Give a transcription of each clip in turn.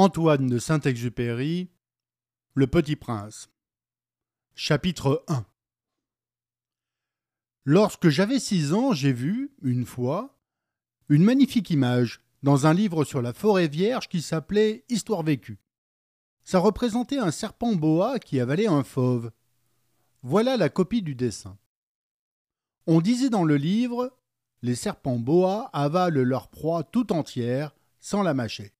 Antoine de Saint-Exupéry Le Petit Prince Chapitre 1 Lorsque j'avais six ans, j'ai vu, une fois, une magnifique image dans un livre sur la forêt vierge qui s'appelait Histoire vécue. Ça représentait un serpent boa qui avalait un fauve. Voilà la copie du dessin. On disait dans le livre Les serpents boa avalent leur proie tout entière sans la mâcher.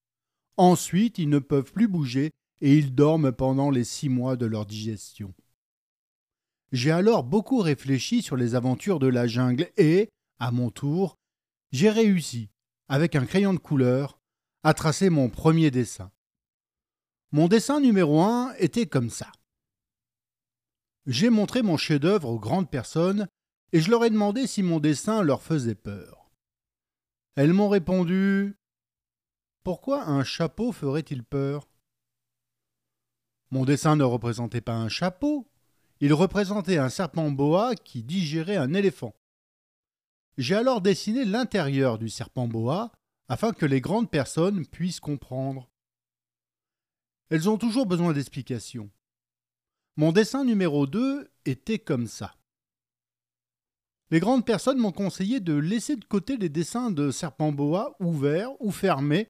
Ensuite, ils ne peuvent plus bouger et ils dorment pendant les six mois de leur digestion. J'ai alors beaucoup réfléchi sur les aventures de la jungle et, à mon tour, j'ai réussi, avec un crayon de couleur, à tracer mon premier dessin. Mon dessin numéro un était comme ça. J'ai montré mon chef-d'œuvre aux grandes personnes et je leur ai demandé si mon dessin leur faisait peur. Elles m'ont répondu Pourquoi un chapeau ferait-il peur? Mon dessin ne représentait pas un chapeau, il représentait un serpent boa qui digérait un éléphant. J'ai alors dessiné l'intérieur du serpent boa afin que les grandes personnes puissent comprendre. Elles ont toujours besoin d'explications. Mon dessin numéro 2 était comme ça. Les grandes personnes m'ont conseillé de laisser de côté les dessins de serpent boa ouverts ou fermés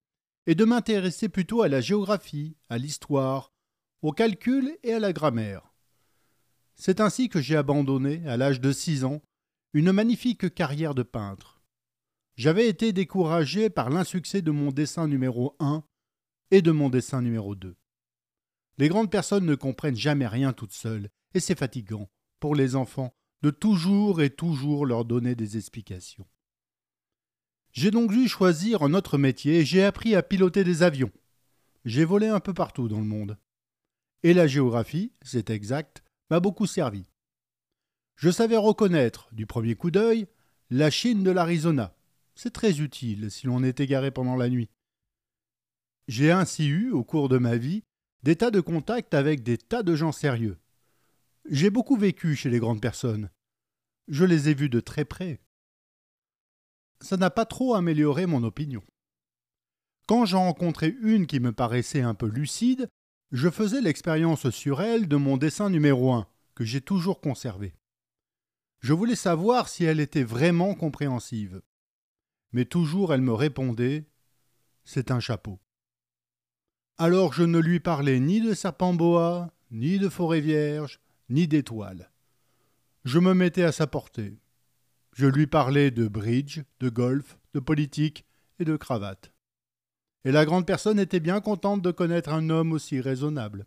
et de m'intéresser plutôt à la géographie, à l'histoire, au calcul et à la grammaire. C'est ainsi que j'ai abandonné, à l'âge de six ans, une magnifique carrière de peintre. J'avais été découragé par l'insuccès de mon dessin numéro 1 et de mon dessin numéro 2. Les grandes personnes ne comprennent jamais rien toutes seules, et c'est fatigant, pour les enfants, de toujours et toujours leur donner des explications. J'ai donc dû choisir un autre métier et j'ai appris à piloter des avions. J'ai volé un peu partout dans le monde. Et la géographie, c'est exact, m'a beaucoup servi. Je savais reconnaître, du premier coup d'œil, la Chine de l'Arizona. C'est très utile si l'on est égaré pendant la nuit. J'ai ainsi eu, au cours de ma vie, des tas de contacts avec des tas de gens sérieux. J'ai beaucoup vécu chez les grandes personnes. Je les ai vus de très près. Ça n'a pas trop amélioré mon opinion. Quand j'en rencontrais une qui me paraissait un peu lucide, je faisais l'expérience sur elle de mon dessin numéro un, que j'ai toujours conservé. Je voulais savoir si elle était vraiment compréhensive. Mais toujours elle me répondait C'est un chapeau. Alors je ne lui parlais ni de serpent boa, ni de forêt vierge, ni d'étoiles. Je me mettais à sa portée. Je lui parlais de bridge, de golf, de politique et de cravate et la grande personne était bien contente de connaître un homme aussi raisonnable.